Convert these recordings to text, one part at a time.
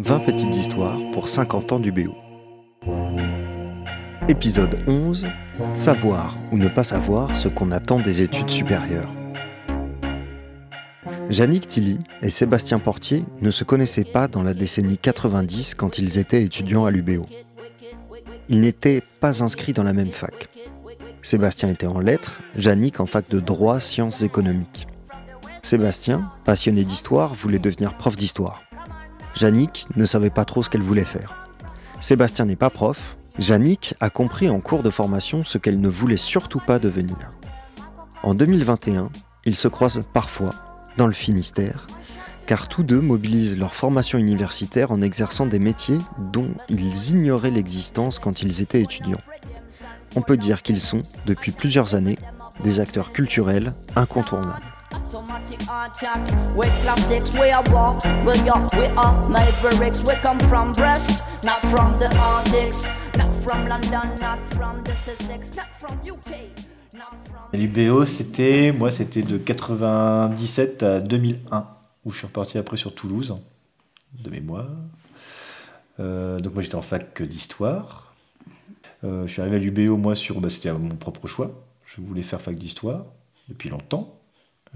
20 petites histoires pour 50 ans du BO. Épisode 11 Savoir ou ne pas savoir ce qu'on attend des études supérieures. Jannick Tilly et Sébastien Portier ne se connaissaient pas dans la décennie 90 quand ils étaient étudiants à l'UBO. Ils n'étaient pas inscrits dans la même fac. Sébastien était en lettres, Jannick en fac de droit sciences économiques. Sébastien, passionné d'histoire, voulait devenir prof d'histoire. Jannick ne savait pas trop ce qu'elle voulait faire. Sébastien n'est pas prof, Jannick a compris en cours de formation ce qu'elle ne voulait surtout pas devenir. En 2021, ils se croisent parfois dans le Finistère, car tous deux mobilisent leur formation universitaire en exerçant des métiers dont ils ignoraient l'existence quand ils étaient étudiants. On peut dire qu'ils sont, depuis plusieurs années, des acteurs culturels incontournables. L'UBO, c'était, moi, c'était de 97 à 2001, où je suis reparti après sur Toulouse, de mémoire. Euh, donc moi, j'étais en fac d'histoire. Euh, je suis arrivé à l'UBO, moi, sur, bah, c'était mon propre choix. Je voulais faire fac d'histoire depuis longtemps.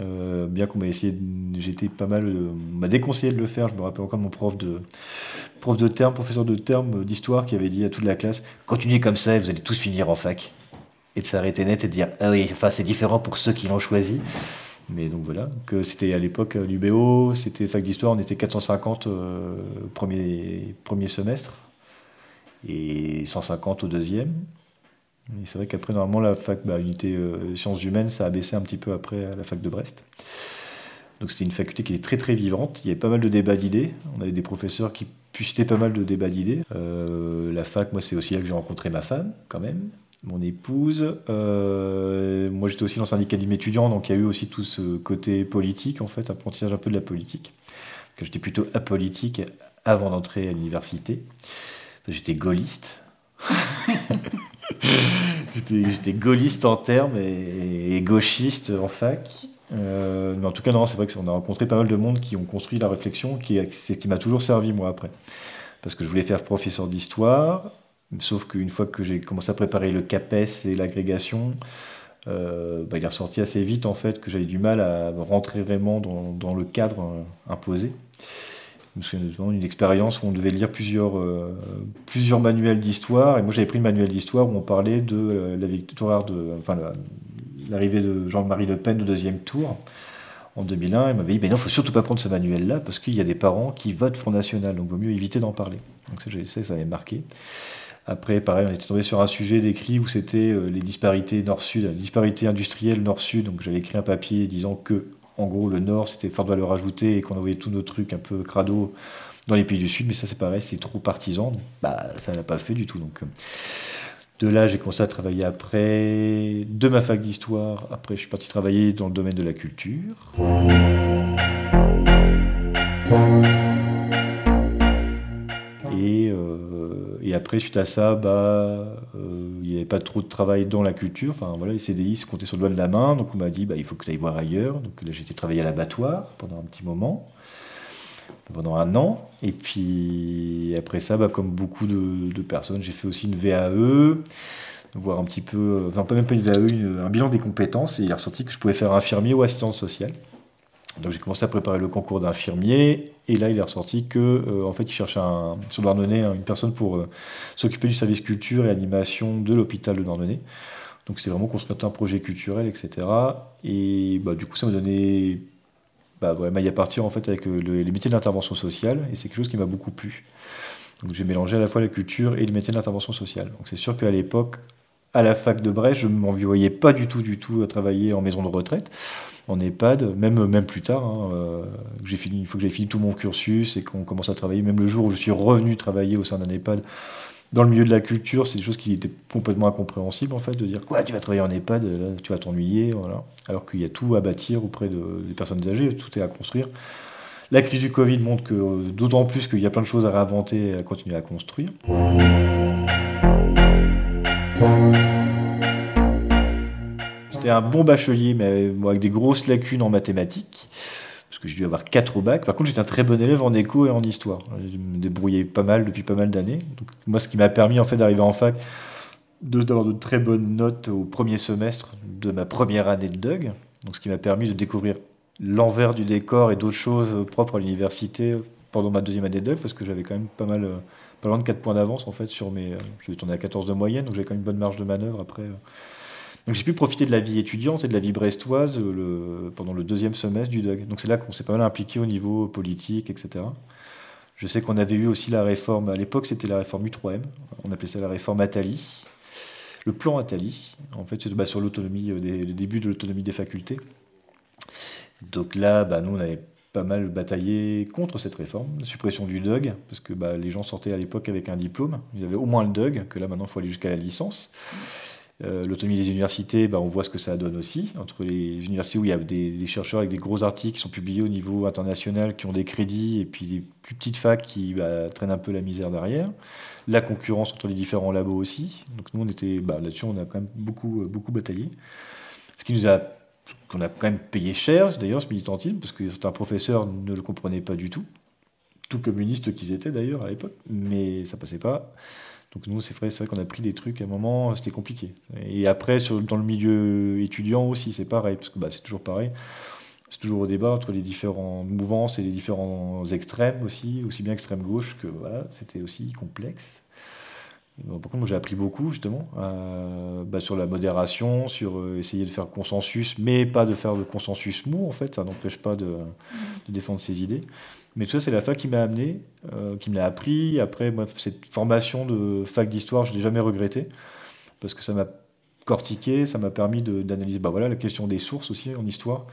Euh, bien qu'on m'a essayé, j'étais pas mal, on m'a déconseillé de le faire. Je me rappelle encore mon prof de, prof de terme, professeur de terme d'histoire, qui avait dit à toute la classe continuez comme ça et vous allez tous finir en fac et de s'arrêter net et de dire ah oui, enfin c'est différent pour ceux qui l'ont choisi. Mais donc voilà, que c'était à l'époque euh, l'UBO, c'était fac d'histoire, on était 450 euh, premier, premier semestre et 150 au deuxième. Et c'est vrai qu'après, normalement, la fac, bah, unité euh, sciences humaines, ça a baissé un petit peu après la fac de Brest. Donc c'était une faculté qui était très très vivante. Il y avait pas mal de débats d'idées. On avait des professeurs qui pustaient pas mal de débats d'idées. la fac, moi, c'est aussi là que j'ai rencontré ma femme, quand même mon épouse. Euh, moi, j'étais aussi dans le syndicat étudiant, donc il y a eu aussi tout ce côté politique, en fait, apprentissage un peu de la politique. J'étais plutôt apolitique avant d'entrer à l'université. J'étais gaulliste. j'étais gaulliste en termes et, gauchiste en fac. Euh, mais en tout cas, non, c'est vrai qu'on a rencontré pas mal de monde qui ont construit la réflexion, qui, c'est qui m'a toujours servi, moi, après. Parce que je voulais faire professeur d'histoire, Sauf qu'une fois que j'ai commencé à préparer le CAPES et l'agrégation, euh, bah, il est ressorti assez vite en fait que j'avais du mal à rentrer vraiment dans, le cadre euh, imposé. Je me souviens d'une expérience où on devait lire plusieurs, euh, plusieurs manuels d'histoire. Et moi, j'avais pris le manuel d'histoire où on parlait de la victoire de, enfin, l'arrivée de Jean-Marie Le Pen au deuxième tour en 2001. Il m'avait dit, mais non, il faut surtout pas prendre ce manuel-là parce qu'il y a des parents qui votent Front National, donc il vaut mieux éviter d'en parler. Donc ça, ça, ça m'avait marqué. Après, pareil, on était tombé sur un sujet d'écrit où c'était euh, les disparités nord-sud, la disparité industrielle nord-sud. Donc j'avais écrit un papier disant que, en gros, le nord c'était forte valeur ajoutée et qu'on envoyait tous nos trucs un peu crado dans les pays du sud. Mais ça, c'est pareil, c'est trop partisan. bah, ça n'a pas fait du tout. Donc euh, de là, j'ai commencé à travailler après de ma fac d'histoire. Après, je suis parti travailler dans le domaine de la culture. Et après, suite à ça, bah, euh, il n'y avait pas trop de travail dans la culture. Enfin, voilà, les CDI se comptaient sur le doigt de la main. Donc, on m'a dit, bah, il faut que tu ailles voir ailleurs. Donc, là, j'ai été travailler à l'abattoir pendant un petit moment, pendant un an. Et puis, après ça, bah, comme beaucoup de, personnes, j'ai fait aussi une VAE voir un petit peu, enfin pas même pas une VAE, un bilan des compétences, et il est ressorti que je pouvais faire infirmier ou assistant sociale. Donc j'ai commencé à préparer le concours d'infirmier et là il est ressorti que euh, en fait il un, sur Douarnenez une personne pour euh, s'occuper du service culture et animation de l'hôpital de Douarnenez. Donc c'est vraiment construire un projet culturel, etc. Et bah, du coup ça m'a donné bah, ouais, maille à partir en fait avec euh, les métiers d'intervention sociale et c'est quelque chose qui m'a beaucoup plu. Donc j'ai mélangé à la fois la culture et les métiers d'intervention sociale. Donc c'est sûr qu'à l'époque, à la fac de Brest, je ne m'en voyais pas du tout, du tout à travailler en maison de retraite en EHPAD, même, même plus tard. Hein, euh, j'ai fini, il faut que j'ai fini tout mon cursus et qu'on commence à travailler. Même le jour où je suis revenu travailler au sein d'un EHPAD, dans le milieu de la culture, c'est des choses qui étaient complètement incompréhensibles en fait, de dire quoi, tu vas travailler en EHPAD, tu vas t'ennuyer, voilà. Alors qu'il y a tout à bâtir auprès des personnes âgées, tout est à construire. La crise du Covid montre que d'autant plus qu'il y a plein de choses à réinventer et à continuer à construire. J'étais un bon bachelier, mais avec des grosses lacunes en mathématiques, parce que j'ai dû avoir 4 au bac. Par contre, j'étais un très bon élève en éco et en histoire. Je me débrouillais pas mal depuis pas mal d'années. Moi, ce qui m'a permis en fait d'arriver en fac, d'avoir de, très bonnes notes au premier semestre de ma première année de DUG. Donc, ce qui m'a permis de découvrir l'envers du décor et d'autres choses propres à l'université pendant ma deuxième année de DUG, parce que j'avais quand même pas mal, euh, pas loin de 4 points d'avance en fait sur mes. Euh, je vais tourner à 14 de moyenne, donc j'ai quand même une bonne marge de manœuvre après. Euh. Donc j'ai pu profiter de la vie étudiante et de la vie brestoise le, pendant le deuxième semestre du DUG. Donc c'est là qu'on s'est pas mal impliqué au niveau politique, etc. Je sais qu'on avait eu aussi la réforme, à l'époque c'était la réforme U3M, on appelait ça la réforme Attali. Le plan Attali, en fait, c'est bah, sur l'autonomie, le début de l'autonomie des facultés. Donc là, bah, nous, on avait pas mal bataillé contre cette réforme, la suppression du DUG, parce que bah, les gens sortaient à l'époque avec un diplôme, ils avaient au moins le DUG, que là maintenant il faut aller jusqu'à la licence. Euh, l'autonomie des universités, bah, on voit ce que ça donne aussi, entre les universités où il y a des, chercheurs avec des gros articles qui sont publiés au niveau international, qui ont des crédits, et puis les plus petites facs qui bah, traînent un peu la misère derrière. La concurrence entre les différents labos aussi. Donc nous, on était là-dessus, on a quand même beaucoup, beaucoup bataillé. Ce qui nous a qu'on a quand même payé cher, d'ailleurs, ce militantisme, parce que certains professeurs ne le comprenaient pas du tout, tout communistes qu'ils étaient d'ailleurs à l'époque, mais ça passait pas. Donc nous, c'est vrai, vrai qu'on a pris des trucs à un moment, c'était compliqué. Et après, dans le milieu étudiant aussi, c'est pareil, parce que bah, c'est toujours pareil. C'est toujours au débat entre les différentes mouvances et les différents extrêmes aussi, aussi bien extrême gauche que voilà, c'était aussi complexe. Par contre, j'ai appris beaucoup justement euh, bah, sur la modération, sur euh, essayer de faire consensus, mais pas de faire de consensus mou en fait. Ça n'empêche pas de, défendre ses idées. Mais tout ça, c'est la fac qui m'a amené, euh, qui me l'a appris. Après, moi, cette formation de fac d'histoire, je l'ai jamais regretté parce que ça m'a cortiqué, ça m'a permis d'analyser. Bah voilà, la question des sources aussi en histoire.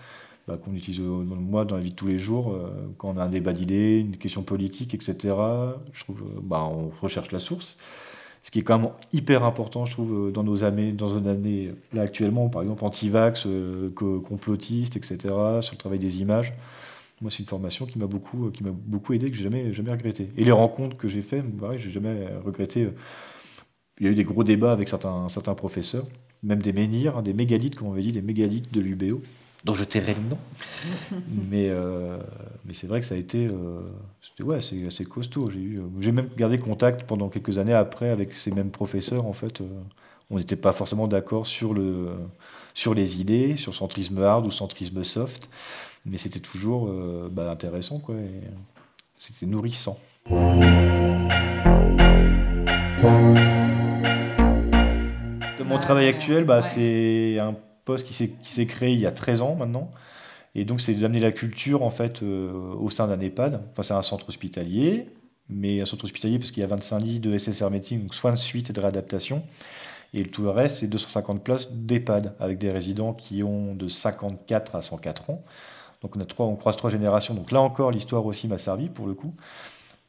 Bah, qu'on utilise moi dans la vie de tous les jours, quand on a un débat d'idées, une question politique, etc. Je trouve, bah, on recherche la source ce qui est quand même hyper important, je trouve, euh, dans nos années, dans une année, là actuellement, par exemple, anti-vax, euh, complotiste, etc., sur le travail des images. Moi, c'est une formation qui m'a beaucoup, euh, qui m'a beaucoup aidé, que j'ai jamais, jamais regretté. Et les rencontres que j'ai faites, pareil, j'ai jamais regretté. Il y a eu des gros débats avec certains, certains professeurs, même des menhirs, hein, des mégalithes, comme on avait dit, des mégalithes de l'UBO dont je tairai le nom. mais euh, mais c'est vrai que ça a été euh, ouais, assez, costaud. J'ai, eu, euh, j'ai même gardé contact pendant quelques années après avec ces mêmes professeurs. En fait, on n'était pas forcément d'accord sur, le, sur les idées, sur centrisme hard ou centrisme soft, mais c'était toujours bah, intéressant. Quoi, c'était nourrissant. Mon travail actuel, bah, c'est un qui s'est créé il y a 13 ans maintenant. Et donc, c'est d'amener la culture en fait euh, au sein d'un EHPAD. Enfin, c'est un centre hospitalier, mais un centre hospitalier parce qu'il y a 25 lits de SSR médecine, donc soins de suite et de réadaptation. Et tout le reste, c'est 250 places d'EHPAD avec des résidents qui ont de 54 à 104 ans. Donc on, a trois, on croise trois générations. Donc là encore, l'histoire aussi m'a servi pour le coup.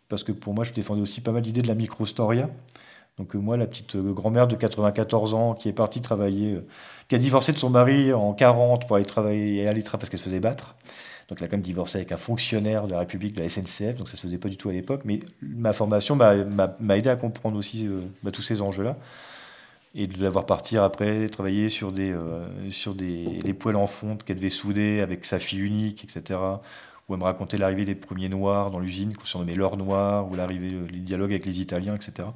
Parce que pour moi, je défendais aussi pas mal d'idées de la micro-storia. Donc euh, moi, la petite euh, grand-mère de 94 ans qui est partie travailler, euh, qui a divorcé de son mari en 40 pour aller travailler et aller travailler parce qu'elle se faisait battre. Donc elle a quand même divorcé avec un fonctionnaire de la République, de la SNCF, donc ça se faisait pas du tout à l'époque. Mais ma formation m'a aidé à comprendre aussi bah, tous ces enjeux-là et de la voir partir après, travailler sur des, sur des, poêles en fonte qu'elle devait souder avec sa fille unique, etc. Où elle me racontait l'arrivée des premiers Noirs dans l'usine, qu'on surnommait l'or noir, ou l'arrivée, les dialogues avec les Italiens, etc.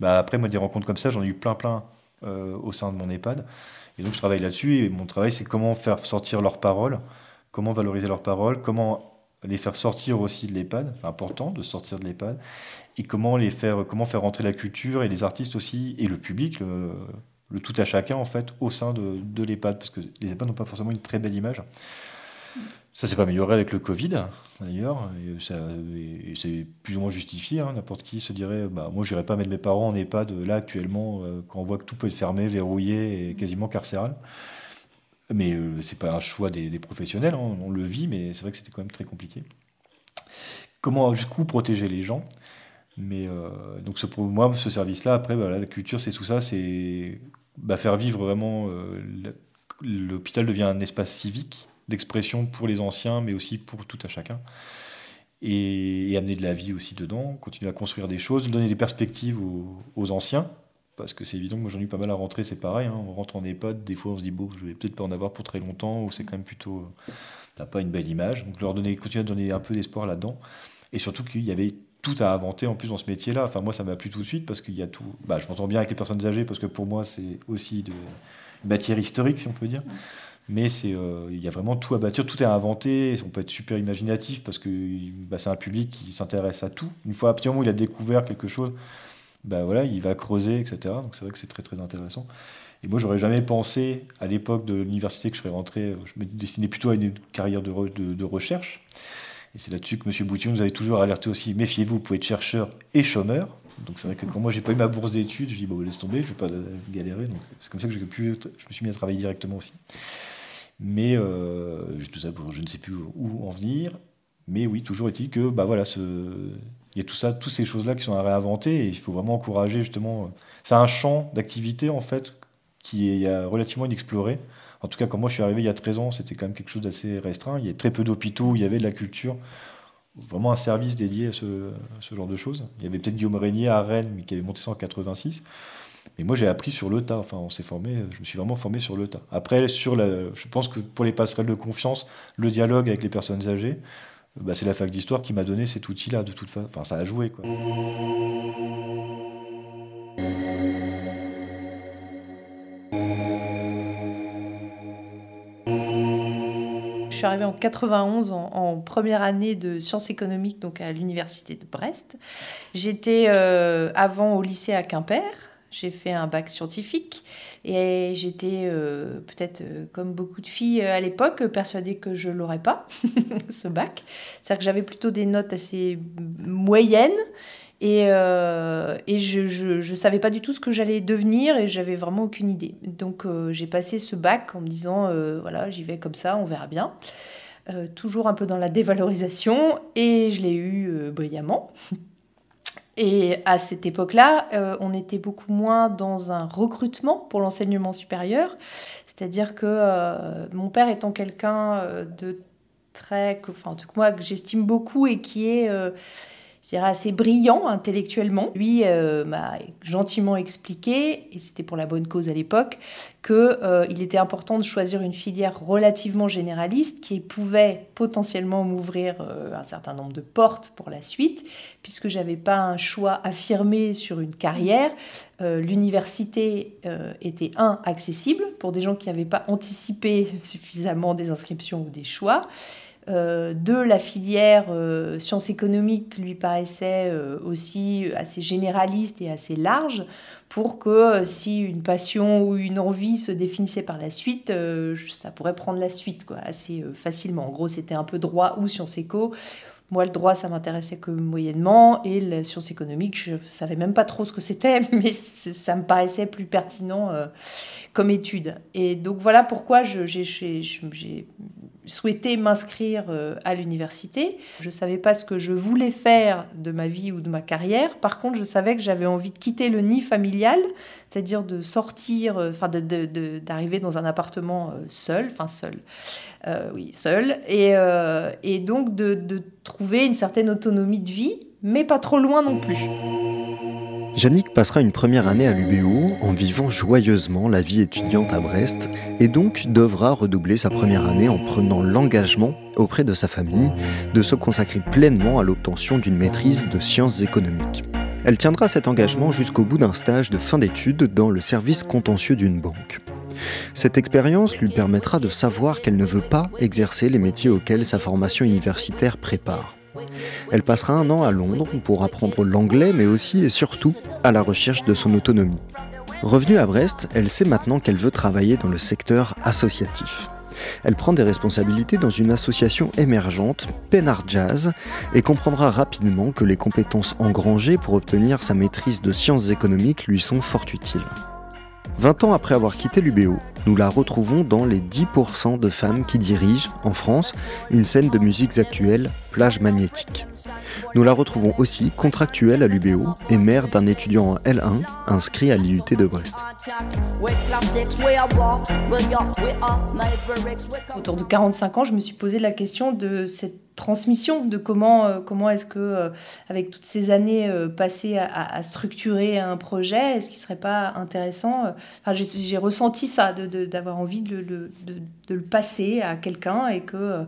Bah, après, moi, des rencontres comme ça, j'en ai eu plein, plein euh, au sein de mon EHPAD. Et donc, je travaille là-dessus. Et mon travail, c'est comment faire sortir leurs paroles, comment valoriser leurs paroles, comment les faire sortir aussi de l'EHPAD. C'est important de sortir de l'EHPAD. Et comment, les faire, comment faire rentrer la culture et les artistes aussi, et le public, le, tout à chacun, en fait, au sein de l'EHPAD. Parce que les EHPAD n'ont pas forcément une très belle image. Ça s'est pas amélioré avec le Covid, d'ailleurs, et, c'est plus ou moins justifié. Hein. N'importe qui se dirait bah, Moi, je n'irais pas mettre mes parents en EHPAD là actuellement, euh, quand on voit que tout peut être fermé, verrouillé et quasiment carcéral. Mais ce euh, c'est pas un choix des, professionnels, hein. on le vit, mais c'est vrai que c'était quand même très compliqué. Comment, jusqu'où protéger les gens? Mais euh, donc pour moi, ce service-là, après, bah, la culture, c'est tout ça, c'est bah, faire vivre vraiment. L'hôpital devient un espace civique d'expression pour les anciens, mais aussi pour tout à chacun. Et, amener de la vie aussi dedans, continuer à construire des choses, donner des perspectives aux, anciens, parce que c'est évident que moi j'en ai eu pas mal à rentrer, c'est pareil, hein. on rentre en EHPAD, des fois on se dit bon, je vais peut-être pas en avoir pour très longtemps, ou c'est quand même plutôt, euh, t'as pas une belle image, donc leur donner, continuer à donner un peu d'espoir là-dedans, et surtout qu'il y avait tout à inventer en plus dans ce métier-là, enfin moi ça m'a plu tout de suite, parce qu'il y a tout, bah, je m'entends bien avec les personnes âgées, parce que pour moi c'est aussi de, une matière historique, si on peut dire, mais c'est euh, il y a vraiment tout à bâtir, tout est à inventer. On peut être super imaginatif parce que bah, c'est un public qui s'intéresse à tout. Une fois à partir où il a découvert quelque chose, bah voilà, il va creuser, etc. Donc c'est vrai que c'est très très intéressant. Et moi, j'aurais jamais pensé à l'époque de l'université que je serais rentré. Je me destinais plutôt à une carrière de, recherche. Et c'est là-dessus que M. Boutillon nous avait toujours alerté aussi méfiez-vous, vous pouvez être chercheur et chômeur. Donc c'est vrai que quand moi j'ai pas eu ma bourse d'études, je dis bon laisse tomber, je vais pas galérer. Donc c'est comme ça que j'ai pu, je me suis mis à travailler directement aussi. Mais euh, tout ça je ne sais plus où en venir. Mais oui, toujours est-il que bah voilà, il y a tout ça, toutes ces choses-là qui sont à réinventer et il faut vraiment encourager justement. C'est un champ d'activité en fait qui est relativement inexploré. En tout cas, quand moi je suis arrivé il y a 13 ans, c'était quand même quelque chose d'assez restreint. Il y a très peu d'hôpitaux, il y avait de la culture, vraiment un service dédié à ce, genre de choses. Il y avait peut-être Guillaume Régnier à Rennes, mais qui avait monté ça en 86. Mais moi, j'ai appris sur le tas. Enfin, on s'est formé, je me suis vraiment formé sur le tas. Après, sur la, je pense que pour les passerelles de confiance, le dialogue avec les personnes âgées, bah, c'est la fac d'histoire qui m'a donné cet outil-là, de toute façon. Enfin, ça a joué. Je suis arrivée en 91 en, première année de sciences économiques donc à l'université de Brest. J'étais euh, avant au lycée à Quimper j'ai fait un bac scientifique et j'étais euh, peut-être euh, comme beaucoup de filles euh, à l'époque persuadée que je l'aurais pas, ce bac. C'est-à-dire que j'avais plutôt des notes assez moyennes et, et je ne savais pas du tout ce que j'allais devenir et j'avais vraiment aucune idée. Donc j'ai passé ce bac en me disant voilà, j'y vais comme ça, on verra bien. toujours un peu dans la dévalorisation et je l'ai eu brillamment. Et à cette époque-là, euh, on était beaucoup moins dans un recrutement pour l'enseignement supérieur. C'est-à-dire que euh, mon père étant quelqu'un euh, de très, enfin, en tout cas, moi, que j'estime beaucoup et qui est je dirais, assez brillant intellectuellement. Lui euh, m'a gentiment expliqué, et c'était pour la bonne cause à l'époque, qu'il euh, était important de choisir une filière relativement généraliste qui pouvait potentiellement m'ouvrir euh, un certain nombre de portes pour la suite, puisque j'avais pas un choix affirmé sur une carrière. L'université était un accessible pour des gens qui n'avaient pas anticipé suffisamment des inscriptions ou des choix. Euh, de la filière euh, sciences économiques lui paraissait euh, aussi assez généraliste et assez large pour que si une passion ou une envie se définissait par la suite, ça pourrait prendre la suite quoi, assez facilement. En gros, c'était un peu droit ou sciences éco. Moi, le droit, ça m'intéressait que moyennement, et la science économique, je savais même pas trop ce que c'était, mais ça me paraissait plus pertinent comme étude. Et donc voilà pourquoi j'ai souhaité m'inscrire euh, à l'université. Je ne savais pas ce que je voulais faire de ma vie ou de ma carrière. Par contre, je savais que j'avais envie de quitter le nid familial, c'est-à-dire de sortir, euh, enfin d'arriver dans un appartement euh, seul, enfin seul, oui, seul, et, et donc de, de trouver une certaine autonomie de vie, mais pas trop loin non plus. Yannick passera une première année à l'UBO en vivant joyeusement la vie étudiante à Brest et donc devra redoubler sa première année en prenant l'engagement auprès de sa famille de se consacrer pleinement à l'obtention d'une maîtrise de sciences économiques. Elle tiendra cet engagement jusqu'au bout d'un stage de fin d'études dans le service contentieux d'une banque. Cette expérience lui permettra de savoir qu'elle ne veut pas exercer les métiers auxquels sa formation universitaire prépare. Elle passera un an à Londres pour apprendre l'anglais, mais aussi et surtout à la recherche de son autonomie. Revenue à Brest, elle sait maintenant qu'elle veut travailler dans le secteur associatif. Elle prend des responsabilités dans une association émergente, Penard Jazz, et comprendra rapidement que les compétences engrangées pour obtenir sa maîtrise de sciences économiques lui sont fort utiles. 20 ans après avoir quitté l'UBO, nous la retrouvons dans les 10% de femmes qui dirigent, en France, une scène de musiques actuelles, plage magnétique. Nous la retrouvons aussi contractuelle à l'UBO et mère d'un étudiant en L1 inscrit à l'IUT de Brest. Autour de 45 ans, je me suis posé la question de cette transmission de comment, euh, comment est-ce que, euh, avec toutes ces années euh, passées à, structurer un projet, est-ce qu'il ne serait pas intéressant enfin, J'ai ressenti ça, d'avoir de, envie de, de, de, le passer à quelqu'un et que,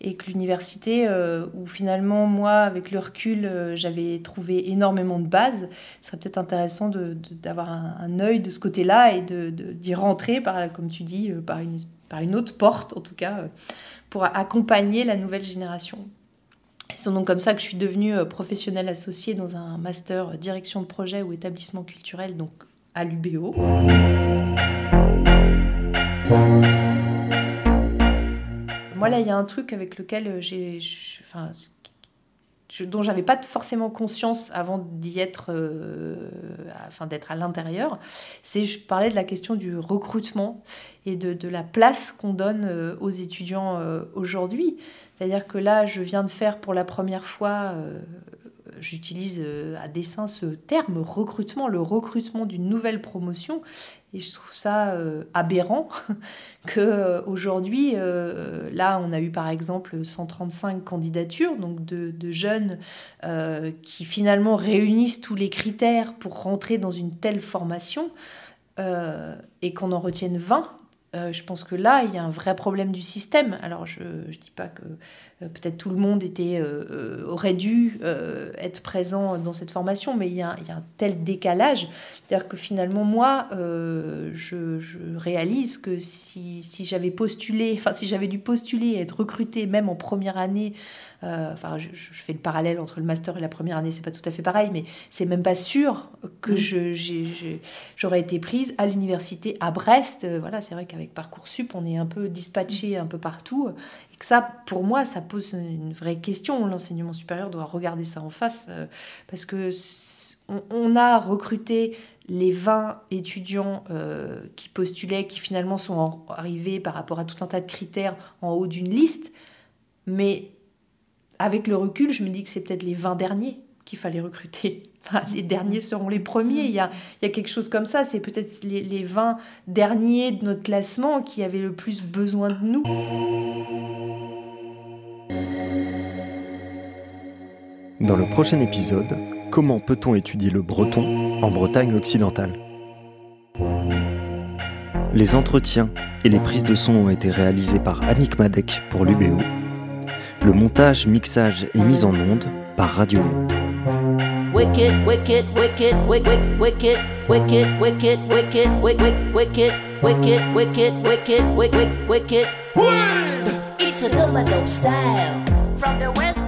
et que l'université, où finalement, moi, avec le recul, j'avais trouvé énormément de bases, ce serait peut-être intéressant d'avoir un, un, œil de ce côté-là et d'y rentrer, par, comme tu dis, par une, par une autre porte, en tout cas pour accompagner la nouvelle génération. C'est donc comme ça que je suis devenue euh, professionnelle associée dans un master direction de projet ou établissement culturel, donc à l'UBO. Moi, là, il y a un truc avec lequel euh, j'ai. Enfin, dont j'avais pas forcément conscience avant d'y être, euh, enfin d'être à l'intérieur, c'est je parlais de la question du recrutement et de, de la place qu'on donne euh, aux étudiants euh, aujourd'hui. C'est-à-dire que là, je viens de faire pour la première fois, j'utilise à dessein ce terme recrutement, le recrutement d'une nouvelle promotion, et je trouve ça euh, aberrant que euh, aujourd'hui, euh, là, on a eu par exemple 135 candidatures, donc de jeunes qui finalement réunissent tous les critères pour rentrer dans une telle formation, et qu'on en retienne 20 euh, je pense que là, il y a un vrai problème du système. Alors, je ne dis pas que euh, peut-être tout le monde était, euh, aurait dû être présent dans cette formation, mais il y a, il y a un tel décalage. C'est-à-dire que finalement, moi, je, je, réalise que si, si j'avais postulé, enfin, si j'avais dû postuler et être recruté même en première année, enfin, je, je, fais le parallèle entre le master et la première année, c'est pas tout à fait pareil, mais c'est même pas sûr que mmh. j'aurais été prise à l'université à Brest. Voilà, c'est vrai qu'à avec Parcoursup, on est un peu dispatché un peu partout. Et que ça, pour moi, ça pose une vraie question. L'enseignement supérieur doit regarder ça en face euh, parce que on, a recruté les 20 étudiants euh, qui postulaient, qui finalement sont arrivés par rapport à tout un tas de critères en haut d'une liste. Mais avec le recul, je me dis que c'est peut-être les 20 derniers qu'il fallait recruter les derniers seront les premiers. Il y a, il y a quelque chose comme ça. C'est peut-être les, les 20 derniers de notre classement qui avaient le plus besoin de nous. Dans le prochain épisode, comment peut-on étudier le breton en Bretagne occidentale? Les entretiens et les prises de son ont été réalisés par Annick Madec pour l'UBO. Le montage, mixage et mise en onde par Radio wicked, wicked, wicked, wicked, wicked, wicked, wicked, wicked, wicked, wicked, wicked, wicked, wicked, wicked, wicked. Word! It's a double style from the west.